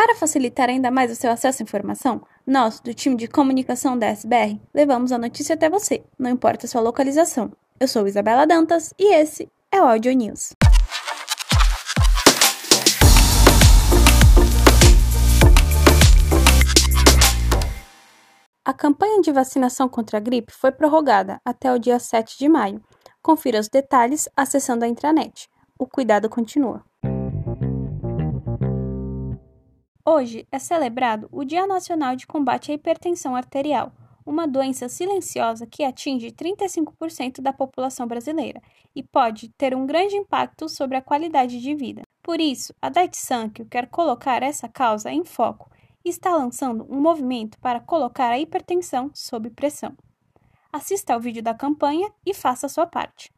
Para facilitar ainda mais o seu acesso à informação, nós, do time de comunicação da SBR, levamos a notícia até você, não importa a sua localização. Eu sou Isabela Dantas e esse é o Audio News. A campanha de vacinação contra a gripe foi prorrogada até o dia 7 de maio. Confira os detalhes acessando a intranet. O cuidado continua. Hoje é celebrado o Dia Nacional de Combate à Hipertensão Arterial, uma doença silenciosa que atinge 35% da população brasileira e pode ter um grande impacto sobre a qualidade de vida. Por isso, a Sankyo quer colocar essa causa em foco está lançando um movimento para colocar a hipertensão sob pressão. Assista ao vídeo da campanha e faça a sua parte.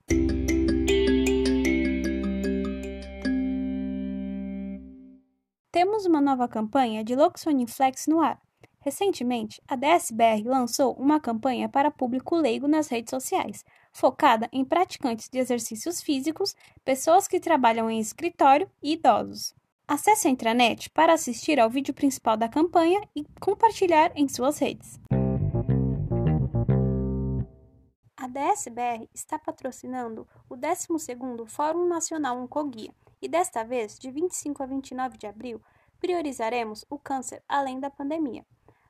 Temos uma nova campanha de Loxoniflex no ar. Recentemente, a DSBR lançou uma campanha para público leigo nas redes sociais, focada em praticantes de exercícios físicos, pessoas que trabalham em escritório e idosos. Acesse a intranet para assistir ao vídeo principal da campanha e compartilhar em suas redes. DSBR está patrocinando o 12º Fórum Nacional Oncoguia e desta vez, de 25 a 29 de abril, priorizaremos o câncer além da pandemia.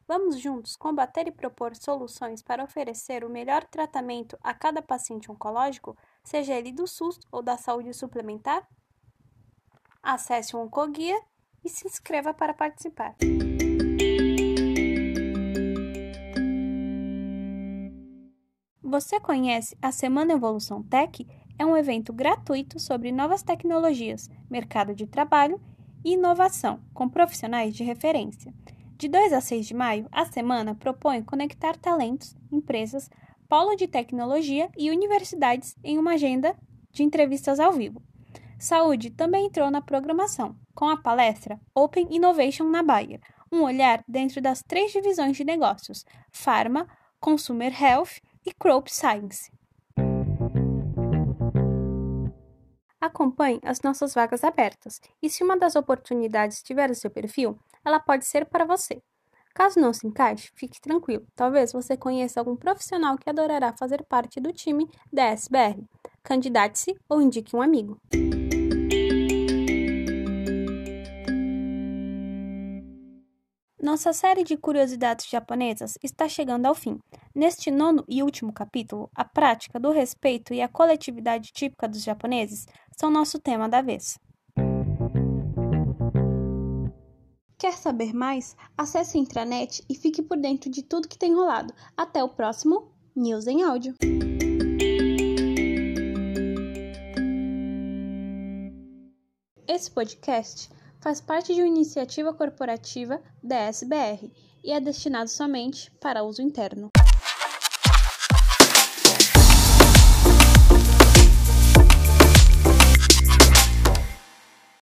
Vamos juntos combater e propor soluções para oferecer o melhor tratamento a cada paciente oncológico, seja ele do SUS ou da saúde suplementar? Acesse o Oncoguia e se inscreva para participar. Você conhece a Semana Evolução Tech? É um evento gratuito sobre novas tecnologias, mercado de trabalho e inovação, com profissionais de referência. De 2 a 6 de maio, a semana propõe conectar talentos, empresas, polo de tecnologia e universidades em uma agenda de entrevistas ao vivo. Saúde também entrou na programação, com a palestra Open Innovation na Bayer, um olhar dentro das três divisões de negócios: Pharma, Consumer Health e Crop Science. Acompanhe as nossas vagas abertas e, se uma das oportunidades tiver o seu perfil, ela pode ser para você. Caso não se encaixe, fique tranquilo. Talvez você conheça algum profissional que adorará fazer parte do time da SBR. Candidate-se ou indique um amigo. Nossa série de curiosidades japonesas está chegando ao fim. Neste nono e último capítulo, a prática do respeito e a coletividade típica dos japoneses são nosso tema da vez. Quer saber mais? Acesse a intranet e fique por dentro de tudo que tem rolado. Até o próximo News em Áudio. Esse podcast faz parte de uma iniciativa corporativa da SBR e é destinado somente para uso interno.